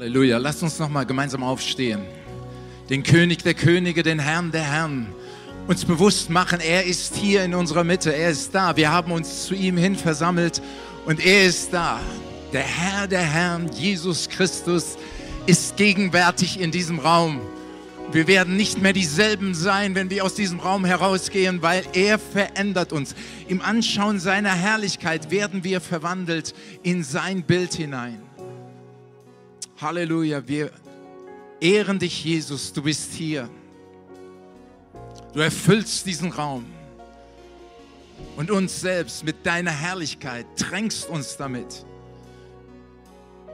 Halleluja. Lasst uns nochmal gemeinsam aufstehen. Den König der Könige, den Herrn der Herren uns bewusst machen, er ist hier in unserer Mitte, er ist da. Wir haben uns zu ihm hin versammelt und er ist da. Der Herr der Herren, Jesus Christus, ist gegenwärtig in diesem Raum. Wir werden nicht mehr dieselben sein, wenn wir aus diesem Raum herausgehen, weil er verändert uns. Im Anschauen seiner Herrlichkeit werden wir verwandelt in sein Bild hinein. Halleluja, wir ehren dich, Jesus, du bist hier. Du erfüllst diesen Raum und uns selbst mit deiner Herrlichkeit, tränkst uns damit.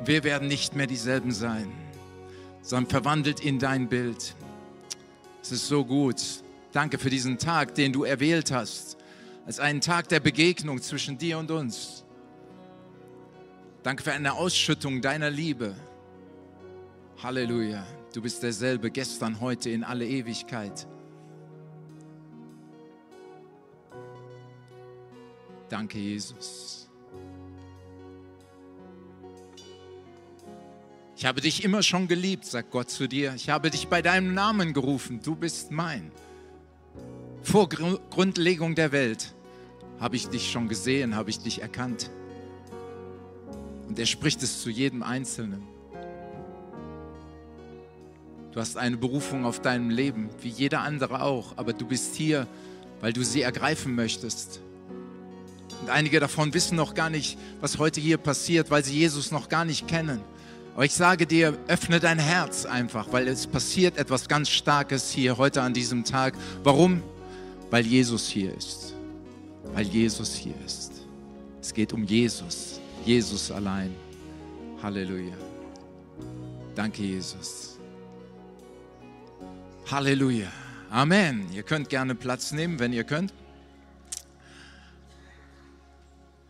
Wir werden nicht mehr dieselben sein, sondern verwandelt in dein Bild. Es ist so gut. Danke für diesen Tag, den du erwählt hast, als einen Tag der Begegnung zwischen dir und uns. Danke für eine Ausschüttung deiner Liebe. Halleluja. Du bist derselbe gestern, heute, in alle Ewigkeit. Danke, Jesus. Ich habe dich immer schon geliebt, sagt Gott zu dir. Ich habe dich bei deinem Namen gerufen. Du bist mein. Vor Grundlegung der Welt habe ich dich schon gesehen, habe ich dich erkannt. Und er spricht es zu jedem Einzelnen. Du hast eine Berufung auf deinem Leben, wie jeder andere auch, aber du bist hier, weil du sie ergreifen möchtest. Und einige davon wissen noch gar nicht, was heute hier passiert, weil sie Jesus noch gar nicht kennen. Aber ich sage dir, öffne dein Herz einfach, weil es passiert etwas ganz Starkes hier heute an diesem Tag. Warum? Weil Jesus hier ist. Weil Jesus hier ist. Es geht um Jesus. Jesus allein. Halleluja. Danke, Jesus. Halleluja. Amen. Ihr könnt gerne Platz nehmen, wenn ihr könnt.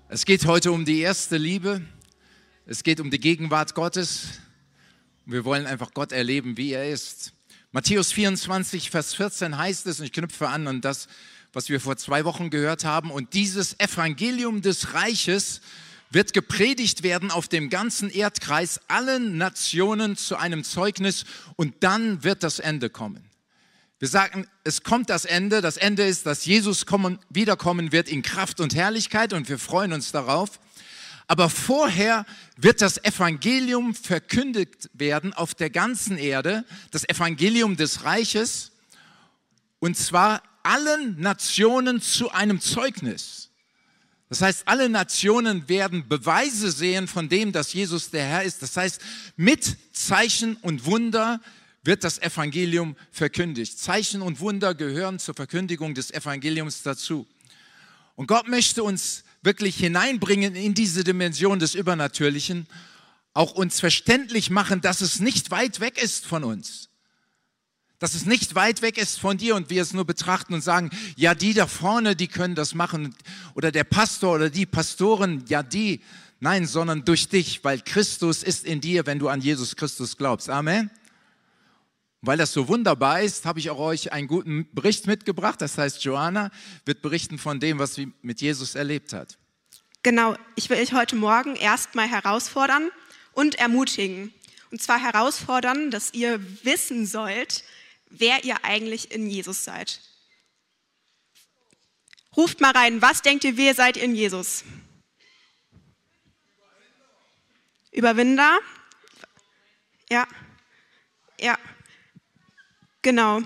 Es geht heute um die erste Liebe. Es geht um die Gegenwart Gottes. Wir wollen einfach Gott erleben, wie er ist. Matthäus 24, Vers 14 heißt es, und ich knüpfe an an das, was wir vor zwei Wochen gehört haben, und dieses Evangelium des Reiches wird gepredigt werden auf dem ganzen Erdkreis, allen Nationen zu einem Zeugnis, und dann wird das Ende kommen. Wir sagen, es kommt das Ende. Das Ende ist, dass Jesus kommen, wiederkommen wird in Kraft und Herrlichkeit und wir freuen uns darauf. Aber vorher wird das Evangelium verkündigt werden auf der ganzen Erde, das Evangelium des Reiches, und zwar allen Nationen zu einem Zeugnis. Das heißt, alle Nationen werden Beweise sehen von dem, dass Jesus der Herr ist. Das heißt, mit Zeichen und Wunder wird das Evangelium verkündigt. Zeichen und Wunder gehören zur Verkündigung des Evangeliums dazu. Und Gott möchte uns wirklich hineinbringen in diese Dimension des Übernatürlichen, auch uns verständlich machen, dass es nicht weit weg ist von uns. Dass es nicht weit weg ist von dir und wir es nur betrachten und sagen, ja, die da vorne, die können das machen. Oder der Pastor oder die Pastoren, ja, die. Nein, sondern durch dich, weil Christus ist in dir, wenn du an Jesus Christus glaubst. Amen. Weil das so wunderbar ist, habe ich auch euch einen guten Bericht mitgebracht. Das heißt, Joanna wird berichten von dem, was sie mit Jesus erlebt hat. Genau, ich will euch heute Morgen erstmal herausfordern und ermutigen. Und zwar herausfordern, dass ihr wissen sollt, wer ihr eigentlich in Jesus seid. Ruft mal rein, was denkt ihr, wer seid ihr in Jesus? Überwinder? Ja. Ja. Genau.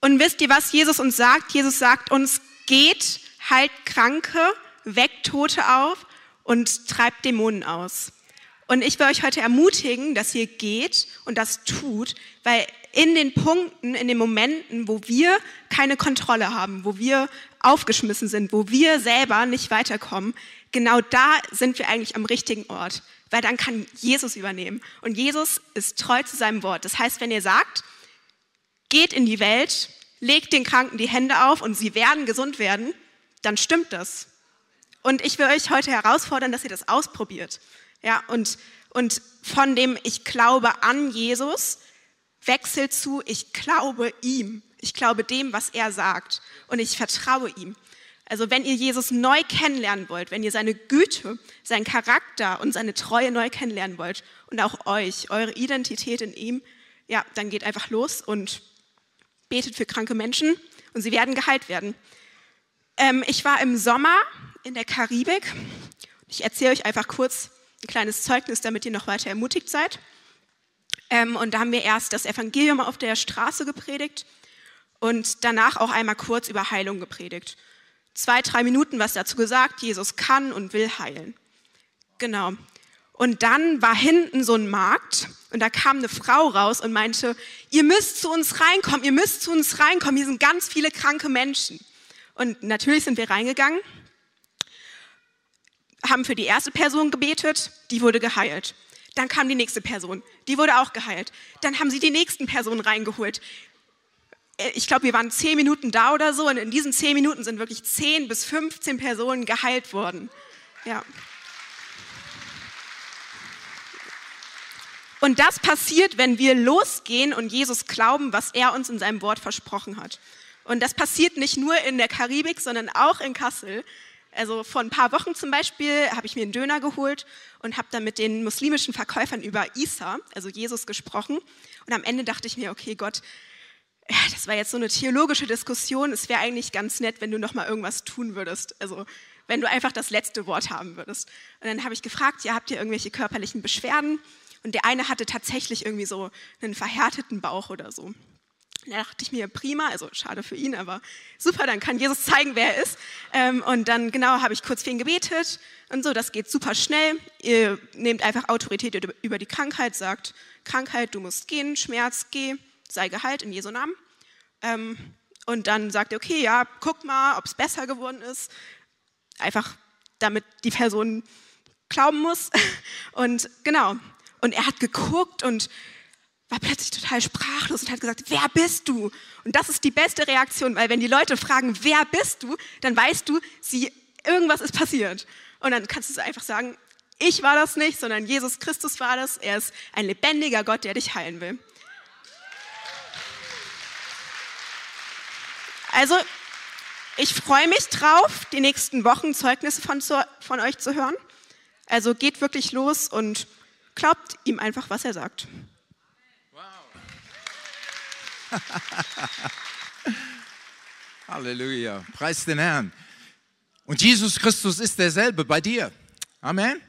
Und wisst ihr, was Jesus uns sagt? Jesus sagt uns, geht, heilt Kranke, weckt Tote auf und treibt Dämonen aus. Und ich will euch heute ermutigen, dass ihr geht und das tut, weil in den Punkten, in den Momenten, wo wir keine Kontrolle haben, wo wir aufgeschmissen sind, wo wir selber nicht weiterkommen, genau da sind wir eigentlich am richtigen Ort, weil dann kann Jesus übernehmen. Und Jesus ist treu zu seinem Wort. Das heißt, wenn ihr sagt, geht in die Welt, legt den Kranken die Hände auf und sie werden gesund werden, dann stimmt das. Und ich will euch heute herausfordern, dass ihr das ausprobiert. Ja, und, und von dem ich glaube an Jesus wechselt zu ich glaube ihm. Ich glaube dem, was er sagt und ich vertraue ihm. Also wenn ihr Jesus neu kennenlernen wollt, wenn ihr seine Güte, seinen Charakter und seine Treue neu kennenlernen wollt und auch euch, eure Identität in ihm, ja, dann geht einfach los und betet für kranke Menschen und sie werden geheilt werden. Ähm, ich war im Sommer in der Karibik. Ich erzähle euch einfach kurz ein kleines Zeugnis, damit ihr noch weiter ermutigt seid. Ähm, und da haben wir erst das Evangelium auf der Straße gepredigt und danach auch einmal kurz über Heilung gepredigt. Zwei, drei Minuten was dazu gesagt, Jesus kann und will heilen. Genau. Und dann war hinten so ein Markt und da kam eine Frau raus und meinte, ihr müsst zu uns reinkommen, ihr müsst zu uns reinkommen, hier sind ganz viele kranke Menschen. Und natürlich sind wir reingegangen, haben für die erste Person gebetet, die wurde geheilt. Dann kam die nächste Person, die wurde auch geheilt. Dann haben sie die nächsten Personen reingeholt. Äh, ich glaube, wir waren zehn Minuten da oder so und in diesen zehn Minuten sind wirklich zehn bis 15 Personen geheilt worden. Ja. Und das passiert, wenn wir losgehen und Jesus glauben, was er uns in seinem Wort versprochen hat. Und das passiert nicht nur in der Karibik, sondern auch in Kassel. Also vor ein paar Wochen zum Beispiel habe ich mir einen Döner geholt und habe dann mit den muslimischen Verkäufern über Isa, also Jesus, gesprochen. Und am Ende dachte ich mir, okay, Gott, das war jetzt so eine theologische Diskussion. Es wäre eigentlich ganz nett, wenn du noch mal irgendwas tun würdest. Also wenn du einfach das letzte Wort haben würdest. Und dann habe ich gefragt, ja, habt ihr irgendwelche körperlichen Beschwerden? Und der eine hatte tatsächlich irgendwie so einen verhärteten Bauch oder so. Da dachte ich mir, prima, also schade für ihn, aber super, dann kann Jesus zeigen, wer er ist. Ähm, und dann genau habe ich kurz für ihn gebetet und so, das geht super schnell. Ihr nehmt einfach Autorität über die Krankheit, sagt, Krankheit, du musst gehen, Schmerz, geh, sei geheilt in Jesu Namen. Ähm, und dann sagt er, okay, ja, guck mal, ob es besser geworden ist. Einfach, damit die Person glauben muss. Und genau. Und er hat geguckt und war plötzlich total sprachlos und hat gesagt, wer bist du? Und das ist die beste Reaktion, weil wenn die Leute fragen, wer bist du, dann weißt du, sie, irgendwas ist passiert. Und dann kannst du einfach sagen, ich war das nicht, sondern Jesus Christus war das. Er ist ein lebendiger Gott, der dich heilen will. Also, ich freue mich drauf, die nächsten Wochen Zeugnisse von, von euch zu hören. Also geht wirklich los und glaubt ihm einfach, was er sagt. Halleluja. Preis den Herrn. Und Jesus Christus ist derselbe bei dir. Amen.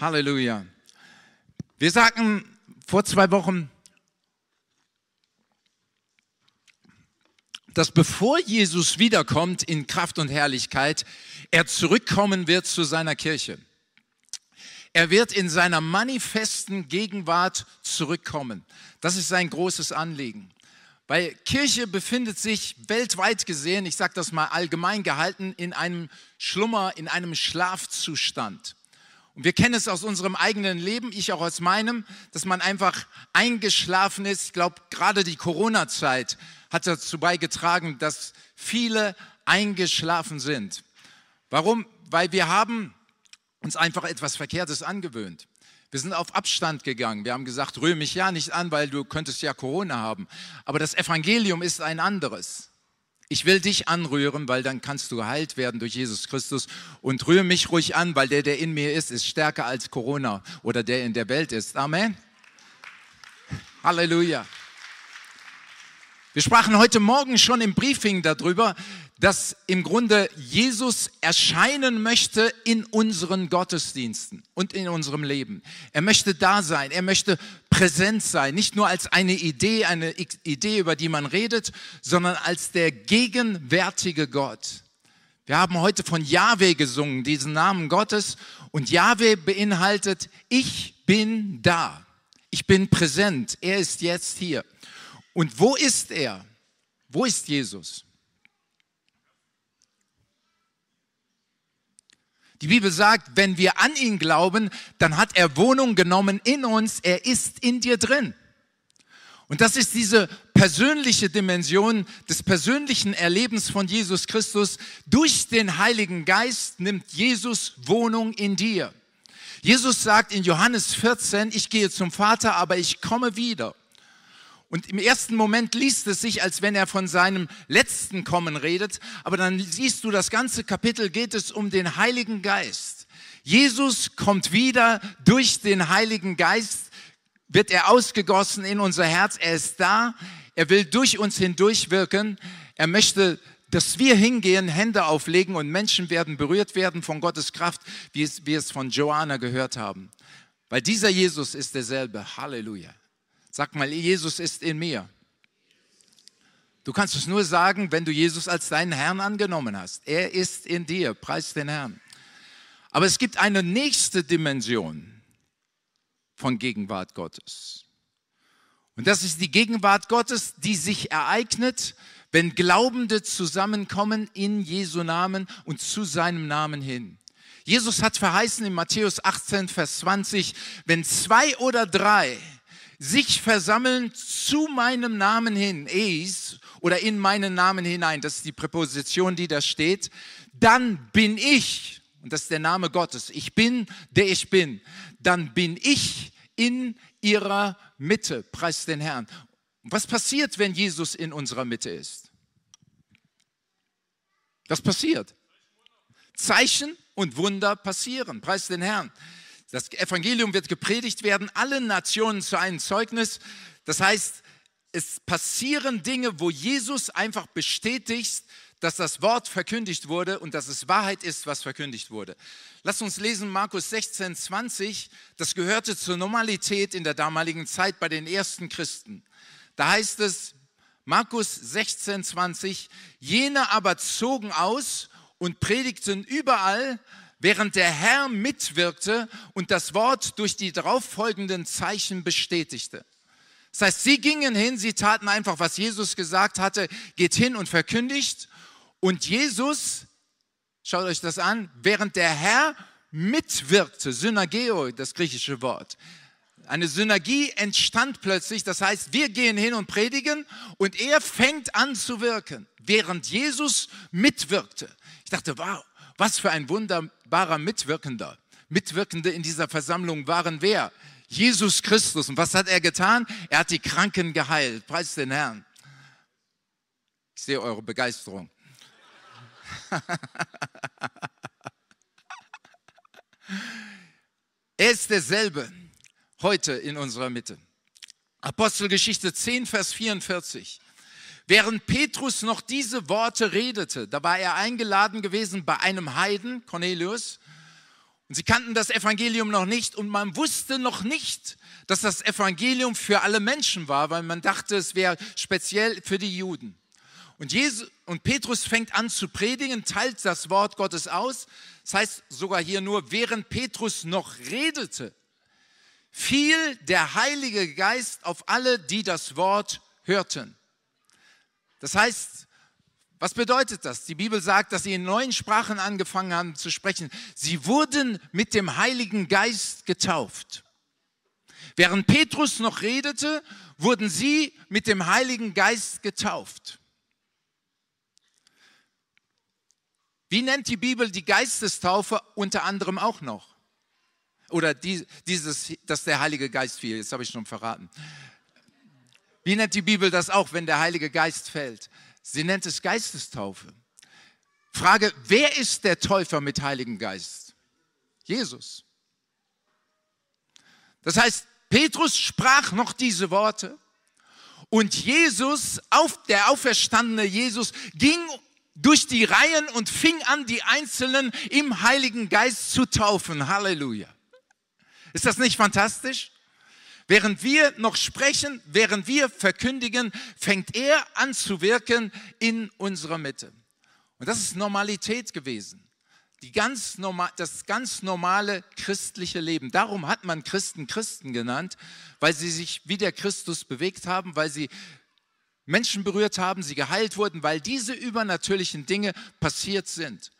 Halleluja. Wir sagten vor zwei Wochen, dass bevor Jesus wiederkommt in Kraft und Herrlichkeit, er zurückkommen wird zu seiner Kirche. Er wird in seiner manifesten Gegenwart zurückkommen. Das ist sein großes Anliegen. Weil Kirche befindet sich weltweit gesehen, ich sage das mal allgemein gehalten, in einem Schlummer, in einem Schlafzustand. Und wir kennen es aus unserem eigenen Leben, ich auch aus meinem, dass man einfach eingeschlafen ist. Ich glaube, gerade die Corona-Zeit hat dazu beigetragen, dass viele eingeschlafen sind. Warum? Weil wir haben uns einfach etwas Verkehrtes angewöhnt. Wir sind auf Abstand gegangen. Wir haben gesagt, rühre mich ja nicht an, weil du könntest ja Corona haben. Aber das Evangelium ist ein anderes. Ich will dich anrühren, weil dann kannst du geheilt werden durch Jesus Christus. Und rühre mich ruhig an, weil der, der in mir ist, ist stärker als Corona oder der in der Welt ist. Amen. Halleluja. Wir sprachen heute Morgen schon im Briefing darüber, dass im Grunde Jesus erscheinen möchte in unseren Gottesdiensten und in unserem Leben. Er möchte da sein, er möchte präsent sein, nicht nur als eine Idee, eine Idee, über die man redet, sondern als der gegenwärtige Gott. Wir haben heute von Yahweh gesungen, diesen Namen Gottes, und Yahweh beinhaltet, ich bin da, ich bin präsent, er ist jetzt hier. Und wo ist er? Wo ist Jesus? Die Bibel sagt, wenn wir an ihn glauben, dann hat er Wohnung genommen in uns, er ist in dir drin. Und das ist diese persönliche Dimension des persönlichen Erlebens von Jesus Christus. Durch den Heiligen Geist nimmt Jesus Wohnung in dir. Jesus sagt in Johannes 14, ich gehe zum Vater, aber ich komme wieder. Und im ersten Moment liest es sich, als wenn er von seinem letzten Kommen redet, aber dann siehst du, das ganze Kapitel geht es um den Heiligen Geist. Jesus kommt wieder durch den Heiligen Geist, wird er ausgegossen in unser Herz, er ist da, er will durch uns hindurch wirken, er möchte dass wir hingehen, Hände auflegen und Menschen werden berührt werden von Gottes Kraft, wie es, wir es von Joanna gehört haben. Weil dieser Jesus ist derselbe. Halleluja. Sag mal, Jesus ist in mir. Du kannst es nur sagen, wenn du Jesus als deinen Herrn angenommen hast. Er ist in dir. Preis den Herrn. Aber es gibt eine nächste Dimension von Gegenwart Gottes. Und das ist die Gegenwart Gottes, die sich ereignet, wenn Glaubende zusammenkommen in Jesu Namen und zu seinem Namen hin. Jesus hat verheißen in Matthäus 18, Vers 20, wenn zwei oder drei sich versammeln zu meinem Namen hin, eis oder in meinen Namen hinein, das ist die Präposition, die da steht, dann bin ich, und das ist der Name Gottes, ich bin, der ich bin, dann bin ich in ihrer Mitte, preis den Herrn. Was passiert, wenn Jesus in unserer Mitte ist? Das passiert. Zeichen und Wunder passieren. Preis den Herrn. Das Evangelium wird gepredigt werden, alle Nationen zu einem Zeugnis. Das heißt, es passieren Dinge, wo Jesus einfach bestätigt, dass das Wort verkündigt wurde und dass es Wahrheit ist, was verkündigt wurde. Lass uns lesen Markus 16, 20. Das gehörte zur Normalität in der damaligen Zeit bei den ersten Christen. Da heißt es, Markus 16, 20, jene aber zogen aus und predigten überall, während der Herr mitwirkte und das Wort durch die darauffolgenden Zeichen bestätigte. Das heißt, sie gingen hin, sie taten einfach, was Jesus gesagt hatte, geht hin und verkündigt. Und Jesus, schaut euch das an, während der Herr mitwirkte, Synageo, das griechische Wort, eine Synergie entstand plötzlich. Das heißt, wir gehen hin und predigen und er fängt an zu wirken, während Jesus mitwirkte. Ich dachte, wow, was für ein wunderbarer Mitwirkender. Mitwirkende in dieser Versammlung waren wer? Jesus Christus. Und was hat er getan? Er hat die Kranken geheilt. Preis den Herrn. Ich sehe eure Begeisterung. er ist derselbe heute in unserer Mitte. Apostelgeschichte 10, Vers 44. Während Petrus noch diese Worte redete, da war er eingeladen gewesen bei einem Heiden, Cornelius, und sie kannten das Evangelium noch nicht und man wusste noch nicht, dass das Evangelium für alle Menschen war, weil man dachte, es wäre speziell für die Juden. Und, Jesus, und Petrus fängt an zu predigen, teilt das Wort Gottes aus. Das heißt sogar hier nur, während Petrus noch redete, fiel der Heilige Geist auf alle, die das Wort hörten. Das heißt, was bedeutet das? Die Bibel sagt, dass sie in neuen Sprachen angefangen haben zu sprechen. Sie wurden mit dem Heiligen Geist getauft. Während Petrus noch redete, wurden sie mit dem Heiligen Geist getauft. Wie nennt die Bibel die Geistestaufe unter anderem auch noch? Oder die, dieses, dass der Heilige Geist fiel, jetzt habe ich schon verraten. Wie nennt die Bibel das auch, wenn der Heilige Geist fällt? Sie nennt es Geistestaufe. Frage, wer ist der Täufer mit Heiligen Geist? Jesus. Das heißt, Petrus sprach noch diese Worte und Jesus, auf, der auferstandene Jesus, ging durch die Reihen und fing an, die Einzelnen im Heiligen Geist zu taufen. Halleluja. Ist das nicht fantastisch? Während wir noch sprechen, während wir verkündigen, fängt er an zu wirken in unserer Mitte. Und das ist Normalität gewesen. Die ganz normal, das ganz normale christliche Leben. Darum hat man Christen Christen genannt, weil sie sich wie der Christus bewegt haben, weil sie Menschen berührt haben, sie geheilt wurden, weil diese übernatürlichen Dinge passiert sind.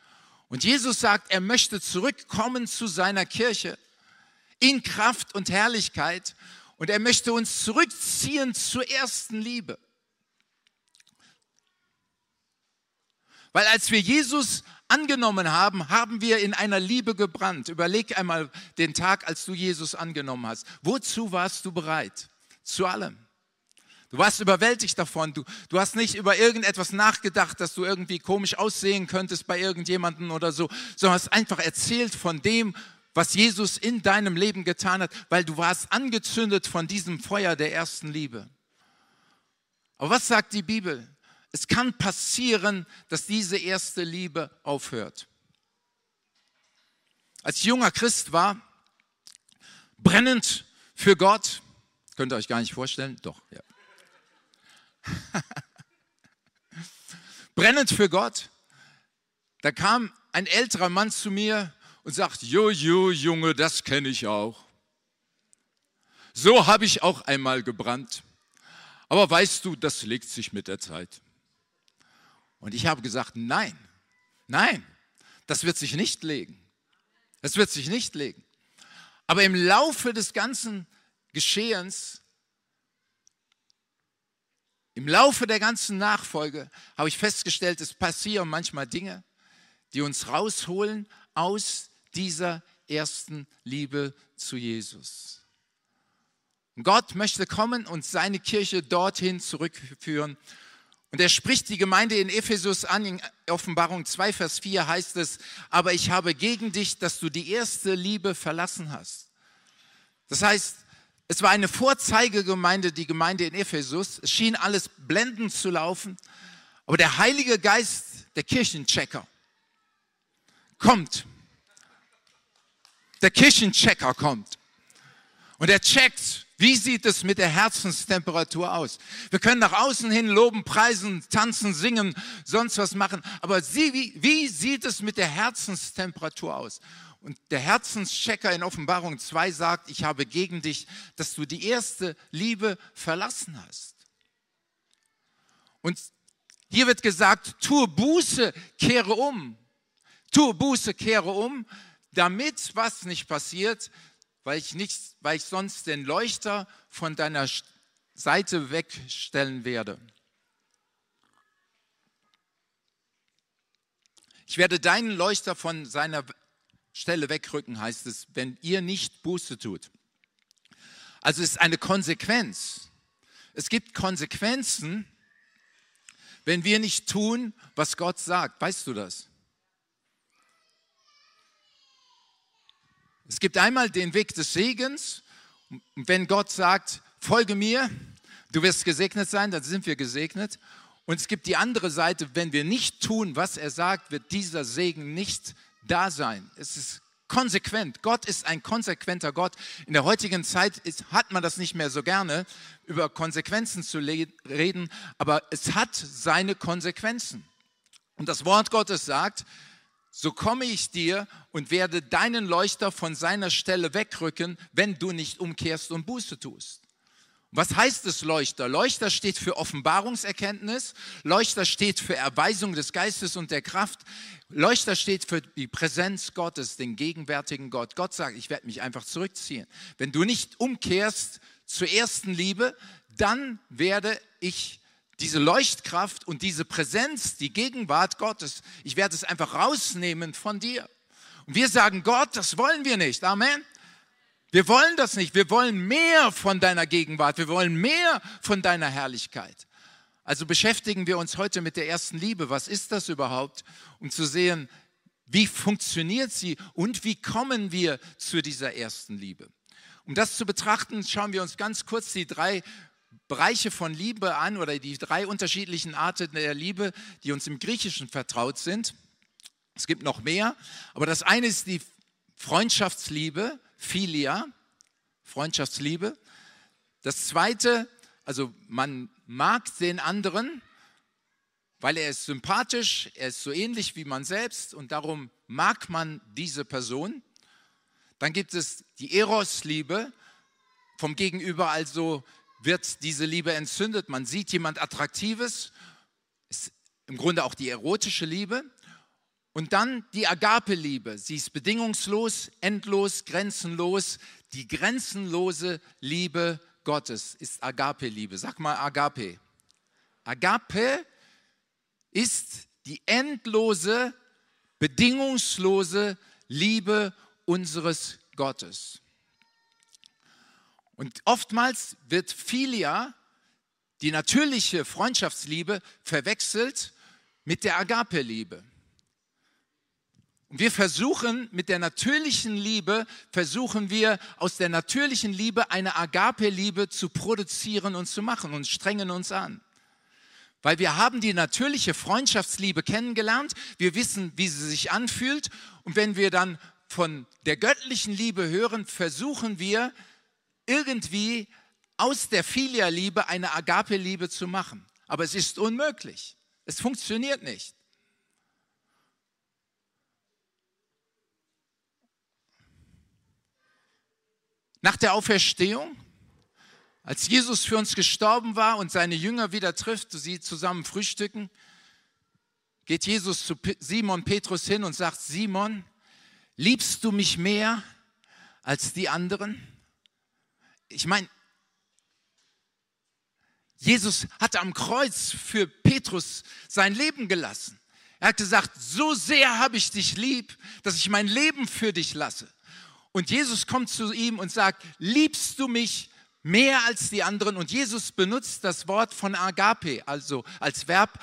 Und Jesus sagt, er möchte zurückkommen zu seiner Kirche in Kraft und Herrlichkeit und er möchte uns zurückziehen zur ersten Liebe. Weil als wir Jesus angenommen haben, haben wir in einer Liebe gebrannt. Überleg einmal den Tag, als du Jesus angenommen hast. Wozu warst du bereit? Zu allem. Du warst überwältigt davon. Du, du hast nicht über irgendetwas nachgedacht, dass du irgendwie komisch aussehen könntest bei irgendjemandem oder so, sondern hast einfach erzählt von dem, was Jesus in deinem Leben getan hat, weil du warst angezündet von diesem Feuer der ersten Liebe. Aber was sagt die Bibel? Es kann passieren, dass diese erste Liebe aufhört. Als ich junger Christ war, brennend für Gott, könnt ihr euch gar nicht vorstellen, doch, ja. brennend für Gott. Da kam ein älterer Mann zu mir und sagt, Jojo, Junge, das kenne ich auch. So habe ich auch einmal gebrannt. Aber weißt du, das legt sich mit der Zeit. Und ich habe gesagt, nein, nein, das wird sich nicht legen. Das wird sich nicht legen. Aber im Laufe des ganzen Geschehens im Laufe der ganzen Nachfolge habe ich festgestellt, es passieren manchmal Dinge, die uns rausholen aus dieser ersten Liebe zu Jesus. Gott möchte kommen und seine Kirche dorthin zurückführen. Und er spricht die Gemeinde in Ephesus an, in Offenbarung 2, Vers 4 heißt es, aber ich habe gegen dich, dass du die erste Liebe verlassen hast. Das heißt, es war eine Vorzeigegemeinde, die Gemeinde in Ephesus. Es schien alles blendend zu laufen. Aber der Heilige Geist, der Kirchenchecker, kommt. Der Kirchenchecker kommt. Und er checkt, wie sieht es mit der Herzenstemperatur aus? Wir können nach außen hin loben, preisen, tanzen, singen, sonst was machen. Aber sie, wie, wie sieht es mit der Herzenstemperatur aus? Und der Herzenschecker in Offenbarung 2 sagt, ich habe gegen dich, dass du die erste Liebe verlassen hast. Und hier wird gesagt, tue Buße, kehre um. Tue Buße, kehre um, damit was nicht passiert, weil ich, nicht, weil ich sonst den Leuchter von deiner Seite wegstellen werde. Ich werde deinen Leuchter von seiner Stelle wegrücken, heißt es, wenn ihr nicht Buße tut. Also es ist eine Konsequenz. Es gibt Konsequenzen, wenn wir nicht tun, was Gott sagt. Weißt du das? Es gibt einmal den Weg des Segens. Und wenn Gott sagt, folge mir, du wirst gesegnet sein, dann sind wir gesegnet. Und es gibt die andere Seite, wenn wir nicht tun, was er sagt, wird dieser Segen nicht da sein. Es ist konsequent. Gott ist ein konsequenter Gott. In der heutigen Zeit ist, hat man das nicht mehr so gerne, über Konsequenzen zu reden, aber es hat seine Konsequenzen. Und das Wort Gottes sagt, so komme ich dir und werde deinen Leuchter von seiner Stelle wegrücken, wenn du nicht umkehrst und Buße tust. Was heißt es Leuchter? Leuchter steht für Offenbarungserkenntnis, Leuchter steht für Erweisung des Geistes und der Kraft, Leuchter steht für die Präsenz Gottes, den gegenwärtigen Gott. Gott sagt, ich werde mich einfach zurückziehen. Wenn du nicht umkehrst zur ersten Liebe, dann werde ich diese Leuchtkraft und diese Präsenz, die Gegenwart Gottes, ich werde es einfach rausnehmen von dir. Und wir sagen, Gott, das wollen wir nicht. Amen. Wir wollen das nicht. Wir wollen mehr von deiner Gegenwart. Wir wollen mehr von deiner Herrlichkeit. Also beschäftigen wir uns heute mit der ersten Liebe. Was ist das überhaupt? Um zu sehen, wie funktioniert sie und wie kommen wir zu dieser ersten Liebe. Um das zu betrachten, schauen wir uns ganz kurz die drei Bereiche von Liebe an oder die drei unterschiedlichen Arten der Liebe, die uns im Griechischen vertraut sind. Es gibt noch mehr, aber das eine ist die Freundschaftsliebe, Philia, Freundschaftsliebe. Das zweite, also man mag den anderen, weil er ist sympathisch, er ist so ähnlich wie man selbst und darum mag man diese Person. Dann gibt es die Eros-Liebe, vom Gegenüber also wird diese Liebe entzündet. Man sieht jemand Attraktives, ist im Grunde auch die erotische Liebe. Und dann die Agape-Liebe. Sie ist bedingungslos, endlos, grenzenlos. Die grenzenlose Liebe Gottes ist Agape-Liebe. Sag mal Agape. Agape ist die endlose, bedingungslose Liebe unseres Gottes. Und oftmals wird Philia, die natürliche Freundschaftsliebe verwechselt mit der Agape-Liebe. Und wir versuchen mit der natürlichen Liebe, versuchen wir aus der natürlichen Liebe eine Agape-Liebe zu produzieren und zu machen und strengen uns an. Weil wir haben die natürliche Freundschaftsliebe kennengelernt, wir wissen, wie sie sich anfühlt und wenn wir dann von der göttlichen Liebe hören, versuchen wir irgendwie aus der Filia-Liebe eine Agape-Liebe zu machen. Aber es ist unmöglich. Es funktioniert nicht. Nach der Auferstehung, als Jesus für uns gestorben war und seine Jünger wieder trifft, sie zusammen frühstücken, geht Jesus zu Simon Petrus hin und sagt, Simon, liebst du mich mehr als die anderen? Ich meine, Jesus hatte am Kreuz für Petrus sein Leben gelassen. Er hat gesagt, so sehr habe ich dich lieb, dass ich mein Leben für dich lasse. Und Jesus kommt zu ihm und sagt, liebst du mich mehr als die anderen? Und Jesus benutzt das Wort von agape, also als Verb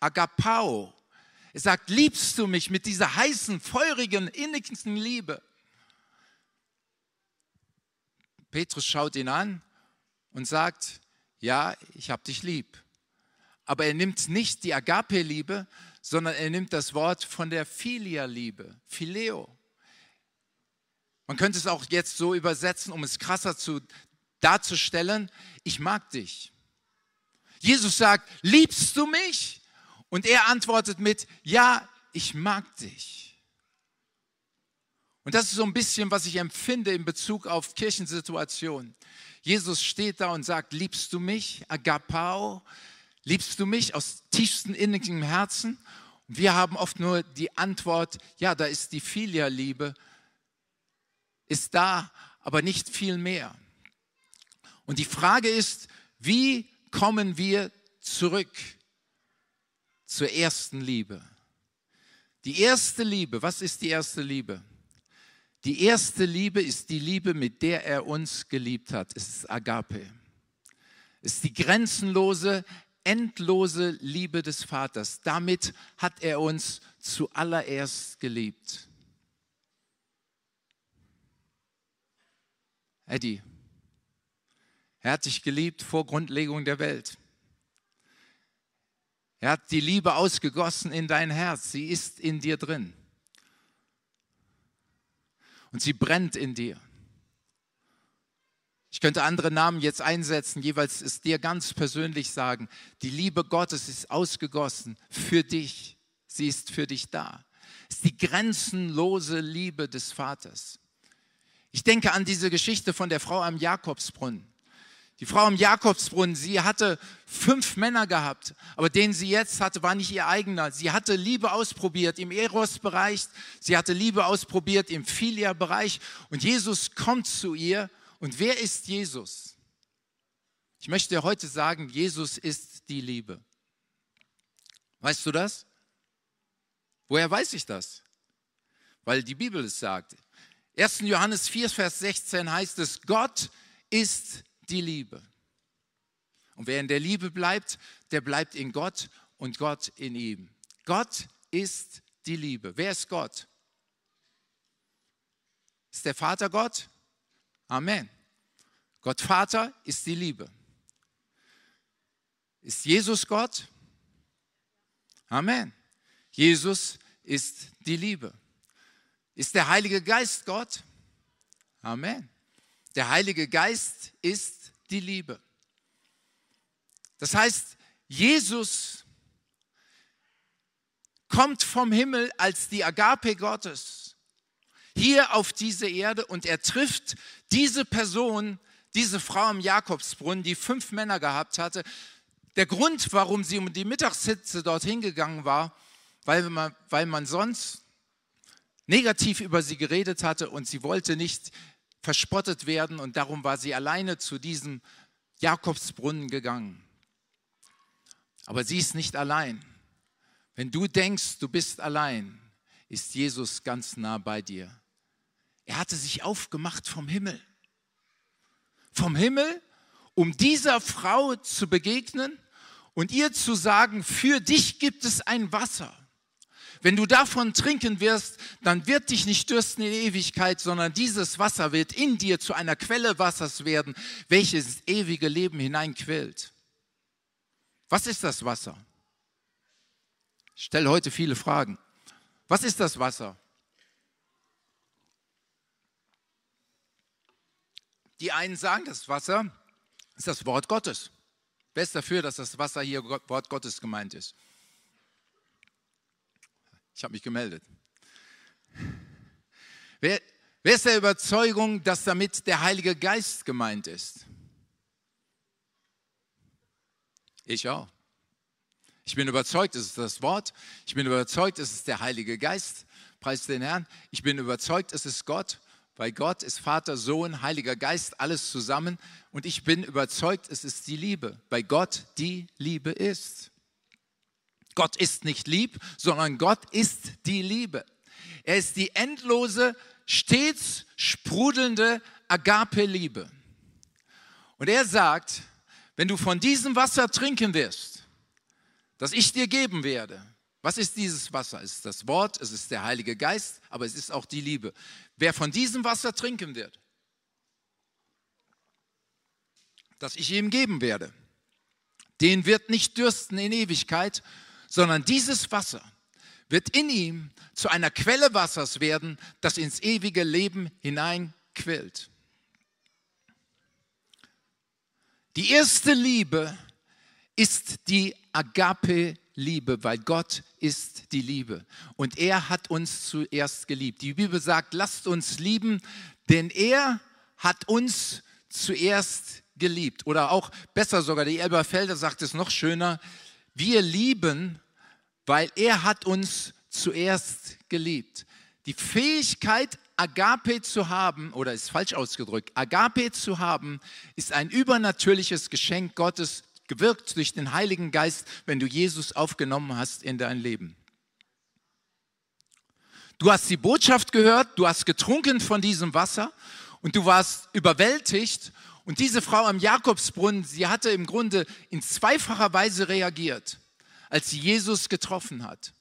agapao. Er sagt, liebst du mich mit dieser heißen, feurigen, innigsten Liebe? Petrus schaut ihn an und sagt, ja, ich habe dich lieb. Aber er nimmt nicht die Agape-Liebe, sondern er nimmt das Wort von der Filia-Liebe, Phileo. Man könnte es auch jetzt so übersetzen, um es krasser zu, darzustellen, ich mag dich. Jesus sagt, liebst du mich? Und er antwortet mit, ja, ich mag dich. Und das ist so ein bisschen, was ich empfinde in Bezug auf Kirchensituationen. Jesus steht da und sagt, liebst du mich, agapao? Liebst du mich aus tiefstem innigem Herzen? Und wir haben oft nur die Antwort, ja, da ist die Filia-Liebe, ist da, aber nicht viel mehr. Und die Frage ist, wie kommen wir zurück zur ersten Liebe? Die erste Liebe, was ist die erste Liebe? Die erste Liebe ist die Liebe, mit der er uns geliebt hat. Es ist Agape. Es ist die grenzenlose, endlose Liebe des Vaters. Damit hat er uns zuallererst geliebt. Eddie, er hat dich geliebt vor Grundlegung der Welt. Er hat die Liebe ausgegossen in dein Herz. Sie ist in dir drin und sie brennt in dir. Ich könnte andere Namen jetzt einsetzen, jeweils es dir ganz persönlich sagen. Die Liebe Gottes ist ausgegossen für dich. Sie ist für dich da. Es ist die grenzenlose Liebe des Vaters. Ich denke an diese Geschichte von der Frau am Jakobsbrunnen. Die Frau im Jakobsbrunnen, sie hatte fünf Männer gehabt, aber den sie jetzt hatte, war nicht ihr eigener. Sie hatte Liebe ausprobiert im Eros-Bereich, sie hatte Liebe ausprobiert im Philia-Bereich und Jesus kommt zu ihr. Und wer ist Jesus? Ich möchte heute sagen, Jesus ist die Liebe. Weißt du das? Woher weiß ich das? Weil die Bibel es sagt. 1. Johannes 4, Vers 16 heißt es, Gott ist die Liebe. Und wer in der Liebe bleibt, der bleibt in Gott und Gott in ihm. Gott ist die Liebe. Wer ist Gott? Ist der Vater Gott? Amen. Gott Vater ist die Liebe. Ist Jesus Gott? Amen. Jesus ist die Liebe. Ist der Heilige Geist Gott? Amen. Der Heilige Geist ist die Liebe. Das heißt, Jesus kommt vom Himmel als die Agape Gottes hier auf diese Erde und er trifft diese Person, diese Frau im Jakobsbrunnen, die fünf Männer gehabt hatte. Der Grund, warum sie um die Mittagshitze dorthin gegangen war, weil man, weil man sonst negativ über sie geredet hatte und sie wollte nicht verspottet werden und darum war sie alleine zu diesem Jakobsbrunnen gegangen. Aber sie ist nicht allein. Wenn du denkst, du bist allein, ist Jesus ganz nah bei dir. Er hatte sich aufgemacht vom Himmel. Vom Himmel, um dieser Frau zu begegnen und ihr zu sagen, für dich gibt es ein Wasser. Wenn du davon trinken wirst, dann wird dich nicht dürsten in Ewigkeit, sondern dieses Wasser wird in dir zu einer Quelle Wassers werden, welches ewige Leben hineinquillt. Was ist das Wasser? Ich stelle heute viele Fragen. Was ist das Wasser? Die einen sagen, das Wasser ist das Wort Gottes. Wer ist dafür, dass das Wasser hier Wort Gottes gemeint ist? Ich habe mich gemeldet. Wer, wer ist der Überzeugung, dass damit der Heilige Geist gemeint ist? Ich auch. Ich bin überzeugt, es ist das Wort. Ich bin überzeugt, es ist der Heilige Geist. Preis den Herrn. Ich bin überzeugt, es ist Gott, weil Gott ist Vater, Sohn, Heiliger Geist, alles zusammen. Und ich bin überzeugt, es ist die Liebe, weil Gott die Liebe ist. Gott ist nicht lieb, sondern Gott ist die Liebe. Er ist die endlose, stets sprudelnde Agape-Liebe. Und er sagt, wenn du von diesem Wasser trinken wirst, das ich dir geben werde. Was ist dieses Wasser? Es ist das Wort, es ist der Heilige Geist, aber es ist auch die Liebe. Wer von diesem Wasser trinken wird, das ich ihm geben werde, den wird nicht dürsten in Ewigkeit, sondern dieses Wasser wird in ihm zu einer Quelle Wassers werden, das ins ewige Leben hineinquillt. Die erste Liebe ist die Agape-Liebe, weil Gott ist die Liebe. Und er hat uns zuerst geliebt. Die Bibel sagt, lasst uns lieben, denn er hat uns zuerst geliebt. Oder auch besser sogar, die Elberfelder sagt es noch schöner, wir lieben, weil er hat uns zuerst geliebt. Die Fähigkeit, Agape zu haben, oder ist falsch ausgedrückt, Agape zu haben, ist ein übernatürliches Geschenk Gottes gewirkt durch den Heiligen Geist, wenn du Jesus aufgenommen hast in dein Leben. Du hast die Botschaft gehört, du hast getrunken von diesem Wasser und du warst überwältigt. Und diese Frau am Jakobsbrunnen, sie hatte im Grunde in zweifacher Weise reagiert, als sie Jesus getroffen hat.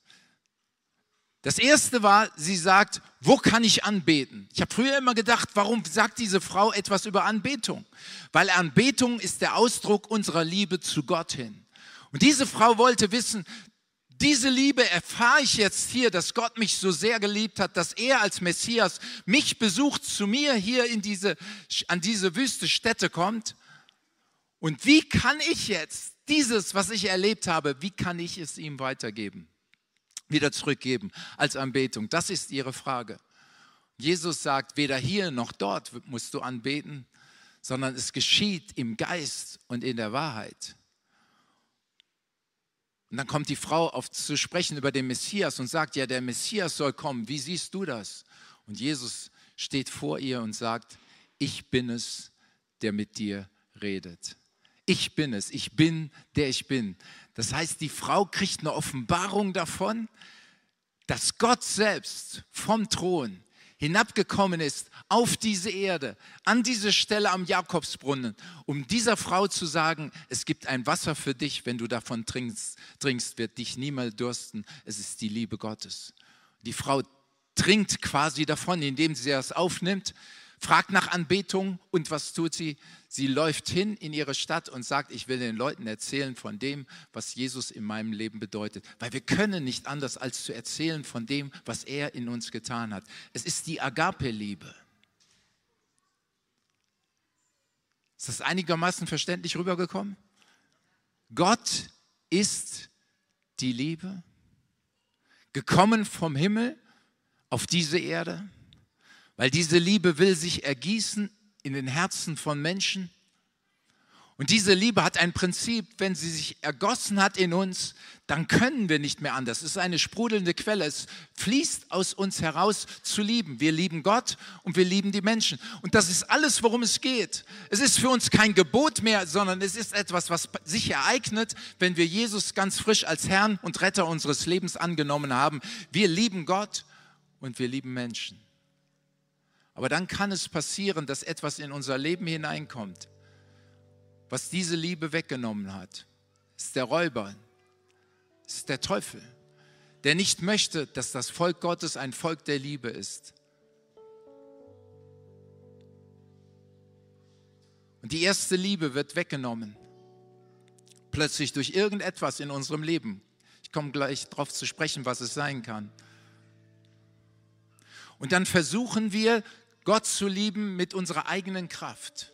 Das erste war, sie sagt, wo kann ich anbeten? Ich habe früher immer gedacht, warum sagt diese Frau etwas über Anbetung? Weil Anbetung ist der Ausdruck unserer Liebe zu Gott hin. Und diese Frau wollte wissen, diese Liebe erfahre ich jetzt hier, dass Gott mich so sehr geliebt hat, dass er als Messias mich besucht, zu mir hier in diese, an diese wüste Stätte kommt. Und wie kann ich jetzt dieses, was ich erlebt habe, wie kann ich es ihm weitergeben? wieder zurückgeben als Anbetung? Das ist ihre Frage. Jesus sagt, weder hier noch dort musst du anbeten, sondern es geschieht im Geist und in der Wahrheit. Und dann kommt die Frau auf zu sprechen über den Messias und sagt, ja, der Messias soll kommen. Wie siehst du das? Und Jesus steht vor ihr und sagt, ich bin es, der mit dir redet. Ich bin es, ich bin, der ich bin. Das heißt, die Frau kriegt eine Offenbarung davon, dass Gott selbst vom Thron hinabgekommen ist auf diese Erde, an diese Stelle am Jakobsbrunnen, um dieser Frau zu sagen, es gibt ein Wasser für dich, wenn du davon trinkst, trinkst wird dich niemals dursten. Es ist die Liebe Gottes. Die Frau trinkt quasi davon, indem sie das aufnimmt fragt nach Anbetung und was tut sie? Sie läuft hin in ihre Stadt und sagt, ich will den Leuten erzählen von dem, was Jesus in meinem Leben bedeutet. Weil wir können nicht anders, als zu erzählen von dem, was er in uns getan hat. Es ist die Agape-Liebe. Ist das einigermaßen verständlich rübergekommen? Gott ist die Liebe, gekommen vom Himmel auf diese Erde weil diese Liebe will sich ergießen in den Herzen von Menschen. Und diese Liebe hat ein Prinzip, wenn sie sich ergossen hat in uns, dann können wir nicht mehr anders. Es ist eine sprudelnde Quelle. Es fließt aus uns heraus zu lieben. Wir lieben Gott und wir lieben die Menschen. Und das ist alles, worum es geht. Es ist für uns kein Gebot mehr, sondern es ist etwas, was sich ereignet, wenn wir Jesus ganz frisch als Herrn und Retter unseres Lebens angenommen haben. Wir lieben Gott und wir lieben Menschen. Aber dann kann es passieren, dass etwas in unser Leben hineinkommt. was diese Liebe weggenommen hat, ist der Räuber, ist der Teufel, der nicht möchte, dass das Volk Gottes ein Volk der Liebe ist. Und die erste Liebe wird weggenommen. Plötzlich durch irgendetwas in unserem Leben. Ich komme gleich darauf zu sprechen, was es sein kann. Und dann versuchen wir, Gott zu lieben mit unserer eigenen Kraft.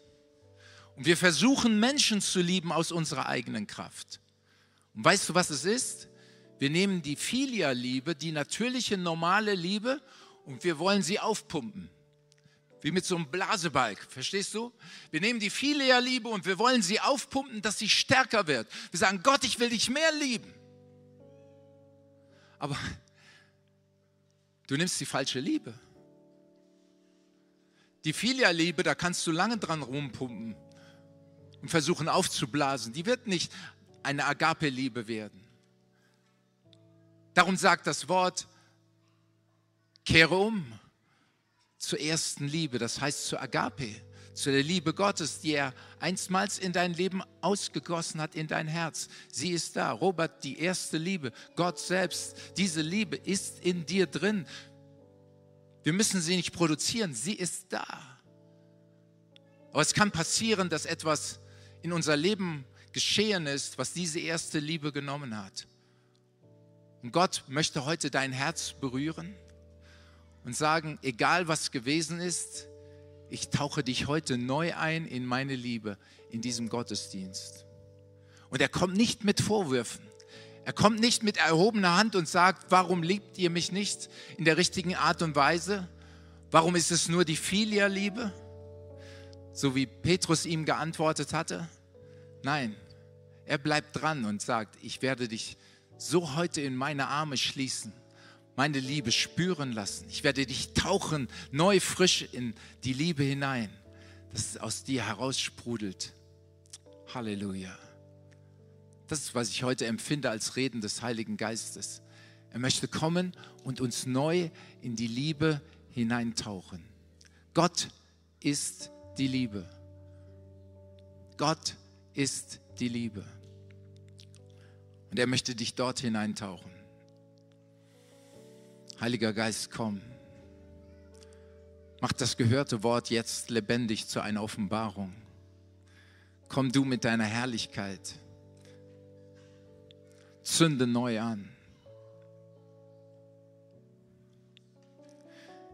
Und wir versuchen, Menschen zu lieben aus unserer eigenen Kraft. Und weißt du, was es ist? Wir nehmen die Filia-Liebe, die natürliche, normale Liebe, und wir wollen sie aufpumpen wie mit so einem Blasebalg, verstehst du? Wir nehmen die Philia-Liebe und wir wollen sie aufpumpen, dass sie stärker wird. Wir sagen, Gott, ich will dich mehr lieben. Aber du nimmst die falsche Liebe. Die Philia-Liebe, da kannst du lange dran rumpumpen und versuchen aufzublasen. Die wird nicht eine Agape-Liebe werden. Darum sagt das Wort, kehre um zur ersten Liebe, das heißt zur Agape, zu der Liebe Gottes, die er einstmals in dein Leben ausgegossen hat, in dein Herz. Sie ist da. Robert, die erste Liebe, Gott selbst, diese Liebe ist in dir drin. Wir müssen sie nicht produzieren, sie ist da. Aber es kann passieren, dass etwas in unser Leben geschehen ist, was diese erste Liebe genommen hat. Und Gott möchte heute dein Herz berühren und sagen, egal was gewesen ist, ich tauche dich heute neu ein in meine Liebe in diesem Gottesdienst. Und er kommt nicht mit Vorwürfen. Er kommt nicht mit erhobener Hand und sagt, warum liebt ihr mich nicht in der richtigen Art und Weise? Warum ist es nur die Filia-Liebe? So wie Petrus ihm geantwortet hatte. Nein, er bleibt dran und sagt, ich werde dich so heute in meine Arme schließen meine Liebe spüren lassen. Ich werde dich tauchen, neu frisch in die Liebe hinein, dass es aus dir heraussprudelt. Halleluja. Das ist, was ich heute empfinde als Reden des Heiligen Geistes. Er möchte kommen und uns neu in die Liebe hineintauchen. Gott ist die Liebe. Gott ist die Liebe. Und er möchte dich dort hineintauchen. Heiliger Geist, komm. Mach das gehörte Wort jetzt lebendig zu einer Offenbarung. Komm du mit deiner Herrlichkeit. Zünde neu an.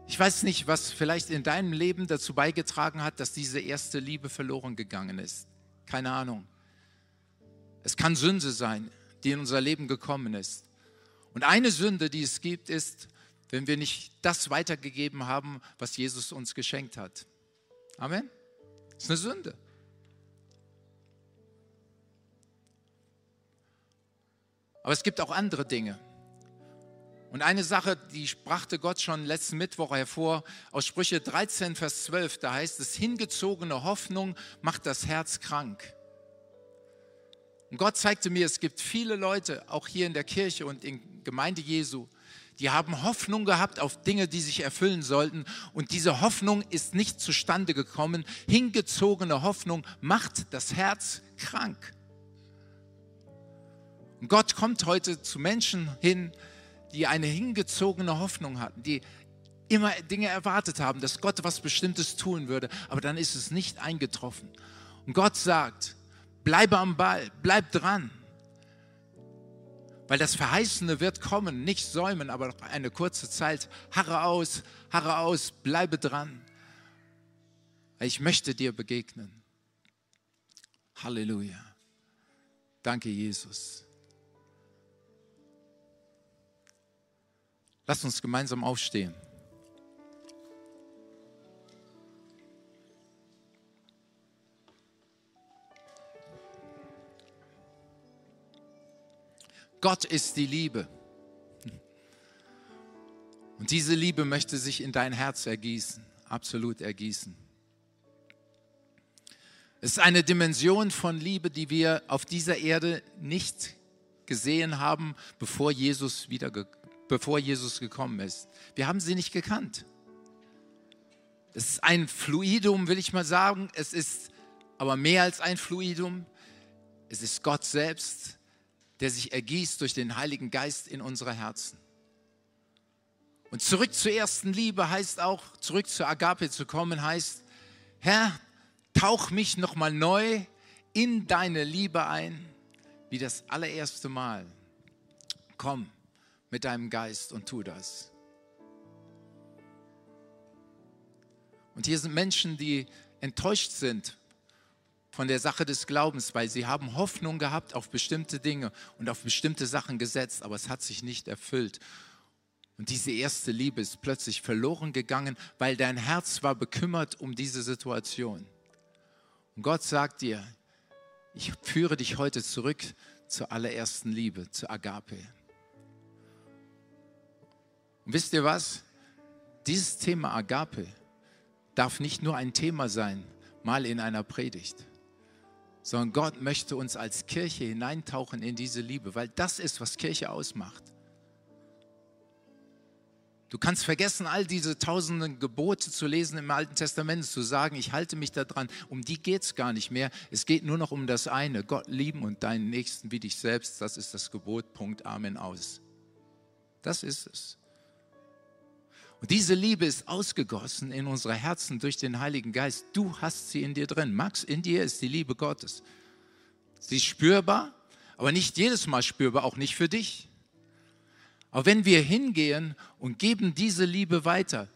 Ich weiß nicht, was vielleicht in deinem Leben dazu beigetragen hat, dass diese erste Liebe verloren gegangen ist. Keine Ahnung. Es kann Sünde sein, die in unser Leben gekommen ist. Und eine Sünde, die es gibt, ist, wenn wir nicht das weitergegeben haben, was Jesus uns geschenkt hat. Amen. Das ist eine Sünde. Aber es gibt auch andere Dinge. Und eine Sache, die brachte Gott schon letzten Mittwoch hervor, aus Sprüche 13, Vers 12, da heißt es, hingezogene Hoffnung macht das Herz krank. Und Gott zeigte mir, es gibt viele Leute, auch hier in der Kirche und in Gemeinde Jesu, die haben Hoffnung gehabt auf Dinge, die sich erfüllen sollten. Und diese Hoffnung ist nicht zustande gekommen. Hingezogene Hoffnung macht das Herz krank. Und Gott kommt heute zu Menschen hin, die eine hingezogene Hoffnung hatten, die immer Dinge erwartet haben, dass Gott was Bestimmtes tun würde, aber dann ist es nicht eingetroffen. Und Gott sagt, bleibe am Ball, bleib dran. Weil das Verheißene wird kommen, nicht säumen, aber eine kurze Zeit. Harre aus, harre aus, bleibe dran. Ich möchte dir begegnen. Halleluja. Danke, Jesus. Lass uns gemeinsam aufstehen. Gott ist die Liebe. Und diese Liebe möchte sich in dein Herz ergießen, absolut ergießen. Es ist eine Dimension von Liebe, die wir auf dieser Erde nicht gesehen haben, bevor Jesus, wieder, bevor Jesus gekommen ist. Wir haben sie nicht gekannt. Es ist ein Fluidum, will ich mal sagen. Es ist aber mehr als ein Fluidum. Es ist Gott selbst, der sich ergießt durch den Heiligen Geist in unsere Herzen. Und zurück zur ersten Liebe heißt auch, zurück zur Agape zu kommen, heißt, Herr, tauch mich nochmal neu in deine Liebe ein, wie das allererste Mal. Komm mit deinem Geist und tu das. Und hier sind Menschen, die enttäuscht sind von der Sache des Glaubens, weil sie haben Hoffnung gehabt auf bestimmte Dinge und auf bestimmte Sachen gesetzt, aber es hat sich nicht erfüllt. Und diese erste Liebe ist plötzlich verloren gegangen, weil dein Herz war bekümmert um diese Situation. Und Gott sagt dir, ich führe dich heute zurück zur allerersten Liebe, zur Agape. Und wisst ihr was? Dieses Thema Agape darf nicht nur ein Thema sein, mal in einer Predigt, sondern Gott möchte uns als Kirche hineintauchen in diese Liebe, weil das ist, was Kirche ausmacht. Du kannst vergessen, all diese tausenden Gebote zu lesen im Alten Testament, zu sagen, ich halte mich daran. Um die geht es gar nicht mehr. Es geht nur noch um das eine, Gott lieben und deinen Nächsten wie dich selbst. Das ist das Gebot, Punkt, Amen, aus. Das ist es. Und diese Liebe ist ausgegossen in unsere Herzen durch den Heiligen Geist. Du hast sie in dir drin. Max, in dir ist die Liebe Gottes. Sie ist spürbar, aber nicht jedes Mal spürbar, auch nicht für dich. Aber wenn wir hingehen und geben diese Liebe weiter,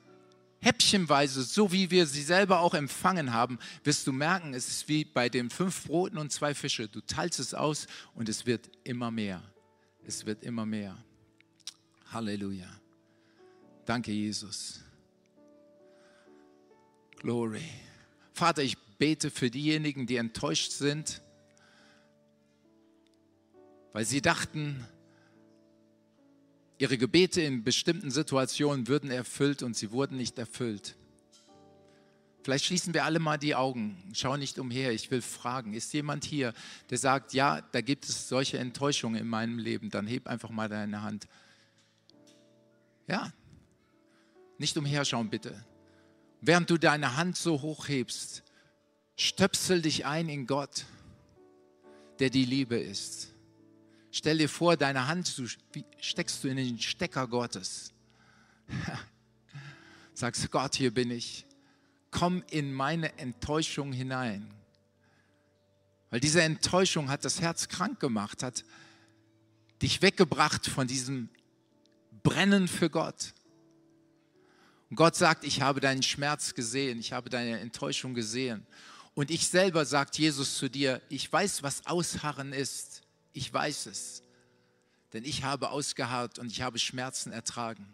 häppchenweise, so wie wir sie selber auch empfangen haben, wirst du merken, es ist wie bei den fünf Broten und zwei Fische. Du teilst es aus und es wird immer mehr. Es wird immer mehr. Halleluja. Danke, Jesus. Glory. Vater, ich bete für diejenigen, die enttäuscht sind, weil sie dachten, Ihre Gebete in bestimmten Situationen würden erfüllt und sie wurden nicht erfüllt. Vielleicht schließen wir alle mal die Augen, schau nicht umher. Ich will fragen, ist jemand hier, der sagt, ja, da gibt es solche Enttäuschungen in meinem Leben? Dann heb einfach mal deine Hand. Ja, nicht umherschauen bitte. Während du deine Hand so hoch hebst, stöpsel dich ein in Gott, der die Liebe ist. Stell dir vor, deine Hand steckst du in den Stecker Gottes. Sagst Gott, hier bin ich. Komm in meine Enttäuschung hinein. Weil diese Enttäuschung hat das Herz krank gemacht, hat dich weggebracht von diesem Brennen für Gott. Und Gott sagt, ich habe deinen Schmerz gesehen, ich habe deine Enttäuschung gesehen. Und ich selber, sagt Jesus zu dir, ich weiß, was Ausharren ist. Ich weiß es, denn ich habe ausgeharrt und ich habe Schmerzen ertragen.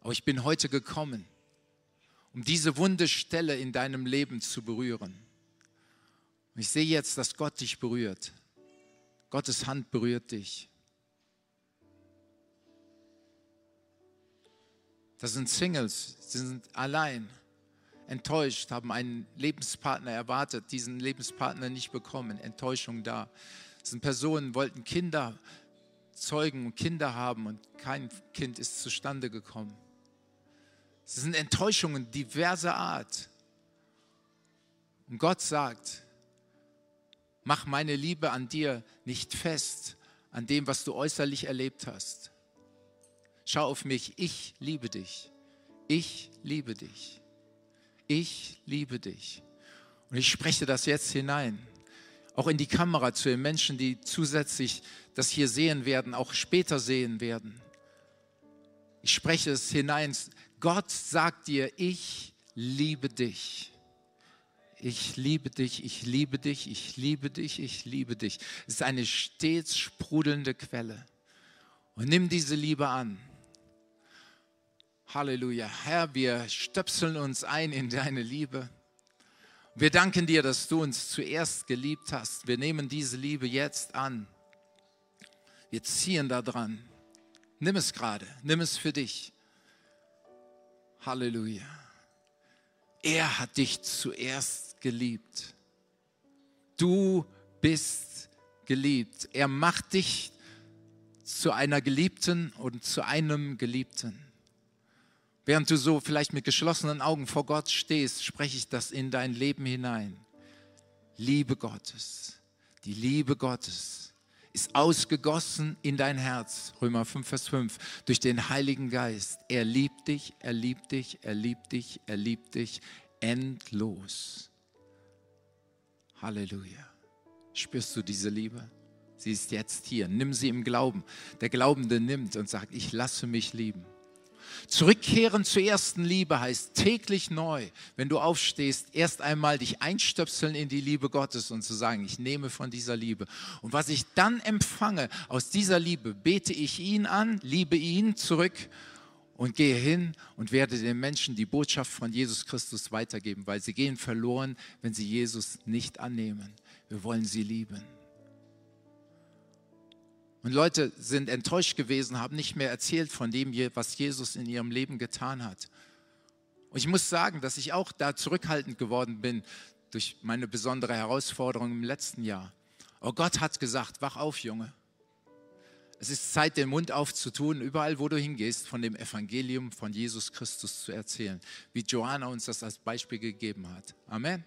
Aber ich bin heute gekommen, um diese wunde Stelle in deinem Leben zu berühren. Und ich sehe jetzt, dass Gott dich berührt. Gottes Hand berührt dich. Das sind Singles, sie sind allein, enttäuscht, haben einen Lebenspartner erwartet, diesen Lebenspartner nicht bekommen, Enttäuschung da. Das sind Personen, wollten Kinder zeugen und Kinder haben und kein Kind ist zustande gekommen. Es sind Enttäuschungen diverser Art. Und Gott sagt, mach meine Liebe an dir nicht fest, an dem, was du äußerlich erlebt hast. Schau auf mich, ich liebe dich. Ich liebe dich. Ich liebe dich. Und ich spreche das jetzt hinein auch in die Kamera zu den Menschen, die zusätzlich das hier sehen werden, auch später sehen werden. Ich spreche es hinein. Gott sagt dir, ich liebe dich. Ich liebe dich, ich liebe dich, ich liebe dich, ich liebe dich. Es ist eine stets sprudelnde Quelle. Und nimm diese Liebe an. Halleluja. Herr, wir stöpseln uns ein in deine Liebe. Wir danken dir, dass du uns zuerst geliebt hast. Wir nehmen diese Liebe jetzt an. Wir ziehen da dran. Nimm es gerade, nimm es für dich. Halleluja. Er hat dich zuerst geliebt. Du bist geliebt. Er macht dich zu einer Geliebten und zu einem Geliebten. Während du so vielleicht mit geschlossenen Augen vor Gott stehst, spreche ich das in dein Leben hinein. Liebe Gottes, die Liebe Gottes ist ausgegossen in dein Herz, Römer 5, Vers 5, durch den Heiligen Geist. Er liebt dich, er liebt dich, er liebt dich, er liebt dich endlos. Halleluja. Spürst du diese Liebe? Sie ist jetzt hier. Nimm sie im Glauben. Der Glaubende nimmt und sagt, ich lasse mich lieben. Zurückkehren zur ersten Liebe heißt täglich neu, wenn du aufstehst, erst einmal dich einstöpseln in die Liebe Gottes und zu sagen, ich nehme von dieser Liebe. Und was ich dann empfange aus dieser Liebe, bete ich ihn an, liebe ihn zurück und gehe hin und werde den Menschen die Botschaft von Jesus Christus weitergeben, weil sie gehen verloren, wenn sie Jesus nicht annehmen. Wir wollen sie lieben. Und Leute sind enttäuscht gewesen, haben nicht mehr erzählt von dem, was Jesus in ihrem Leben getan hat. Und ich muss sagen, dass ich auch da zurückhaltend geworden bin durch meine besondere Herausforderung im letzten Jahr. Oh Gott hat gesagt, wach auf, Junge. Es ist Zeit, den Mund aufzutun, überall, wo du hingehst, von dem Evangelium von Jesus Christus zu erzählen, wie Johanna uns das als Beispiel gegeben hat. Amen.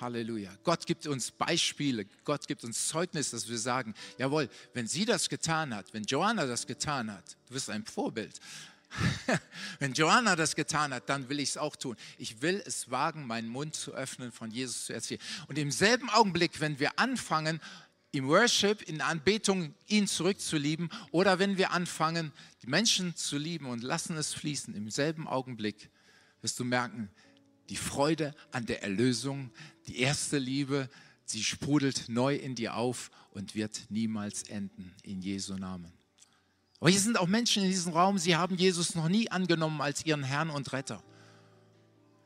Halleluja. Gott gibt uns Beispiele, Gott gibt uns Zeugnis, dass wir sagen, jawohl, wenn sie das getan hat, wenn Joanna das getan hat, du bist ein Vorbild. wenn Joanna das getan hat, dann will ich es auch tun. Ich will es wagen, meinen Mund zu öffnen, von Jesus zu erzählen. Und im selben Augenblick, wenn wir anfangen, im Worship, in Anbetung ihn zurückzulieben oder wenn wir anfangen, die Menschen zu lieben und lassen es fließen, im selben Augenblick wirst du merken, die Freude an der Erlösung, die erste Liebe, sie sprudelt neu in dir auf und wird niemals enden, in Jesu Namen. Aber hier sind auch Menschen in diesem Raum, sie haben Jesus noch nie angenommen als ihren Herrn und Retter.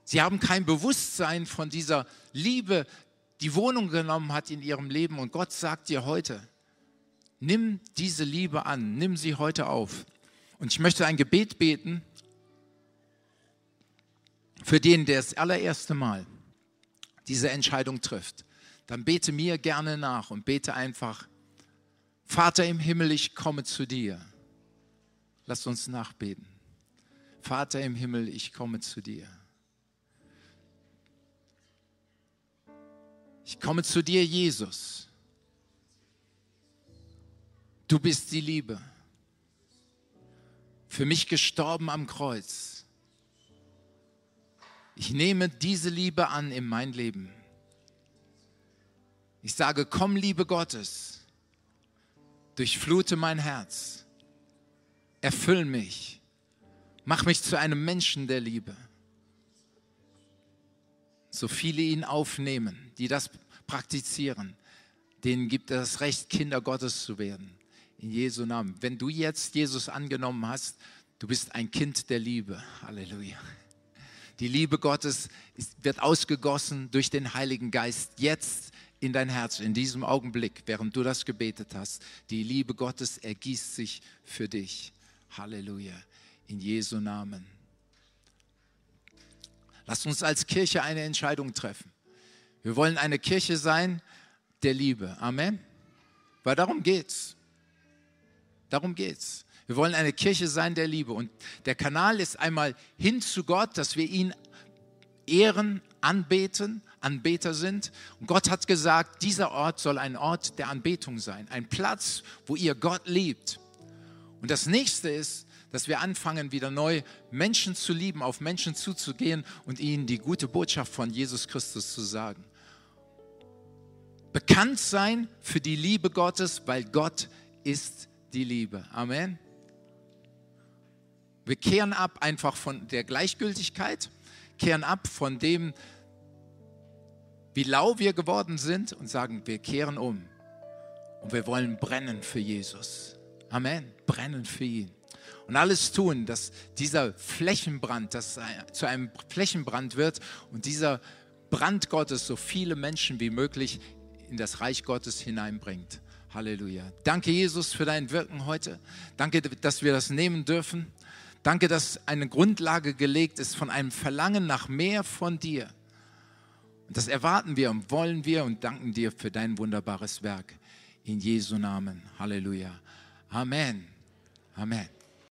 Sie haben kein Bewusstsein von dieser Liebe, die Wohnung genommen hat in ihrem Leben. Und Gott sagt dir heute, nimm diese Liebe an, nimm sie heute auf. Und ich möchte ein Gebet beten für den, der das allererste Mal diese Entscheidung trifft, dann bete mir gerne nach und bete einfach, Vater im Himmel, ich komme zu dir. Lass uns nachbeten. Vater im Himmel, ich komme zu dir. Ich komme zu dir, Jesus. Du bist die Liebe. Für mich gestorben am Kreuz ich nehme diese Liebe an in mein Leben. Ich sage, komm, Liebe Gottes, durchflute mein Herz, erfüll mich, mach mich zu einem Menschen der Liebe. So viele ihn aufnehmen, die das praktizieren, denen gibt er das Recht, Kinder Gottes zu werden. In Jesu Namen. Wenn du jetzt Jesus angenommen hast, du bist ein Kind der Liebe. Halleluja. Die Liebe Gottes wird ausgegossen durch den Heiligen Geist jetzt in dein Herz, in diesem Augenblick, während du das gebetet hast. Die Liebe Gottes ergießt sich für dich. Halleluja. In Jesu Namen. Lass uns als Kirche eine Entscheidung treffen. Wir wollen eine Kirche sein der Liebe. Amen. Weil darum geht's. Darum geht's. Wir wollen eine Kirche sein der Liebe. Und der Kanal ist einmal hin zu Gott, dass wir ihn ehren, anbeten, Anbeter sind. Und Gott hat gesagt, dieser Ort soll ein Ort der Anbetung sein, ein Platz, wo ihr Gott liebt. Und das nächste ist, dass wir anfangen, wieder neu Menschen zu lieben, auf Menschen zuzugehen und ihnen die gute Botschaft von Jesus Christus zu sagen. Bekannt sein für die Liebe Gottes, weil Gott ist die Liebe. Amen. Wir kehren ab einfach von der Gleichgültigkeit, kehren ab von dem, wie lau wir geworden sind und sagen, wir kehren um. Und wir wollen brennen für Jesus. Amen. Brennen für ihn. Und alles tun, dass dieser Flächenbrand, dass zu einem Flächenbrand wird und dieser Brand Gottes so viele Menschen wie möglich in das Reich Gottes hineinbringt. Halleluja. Danke, Jesus, für dein Wirken heute. Danke, dass wir das nehmen dürfen. Danke, dass eine Grundlage gelegt ist von einem Verlangen nach mehr von dir. Und das erwarten wir und wollen wir und danken dir für dein wunderbares Werk. In Jesu Namen. Halleluja. Amen. Amen.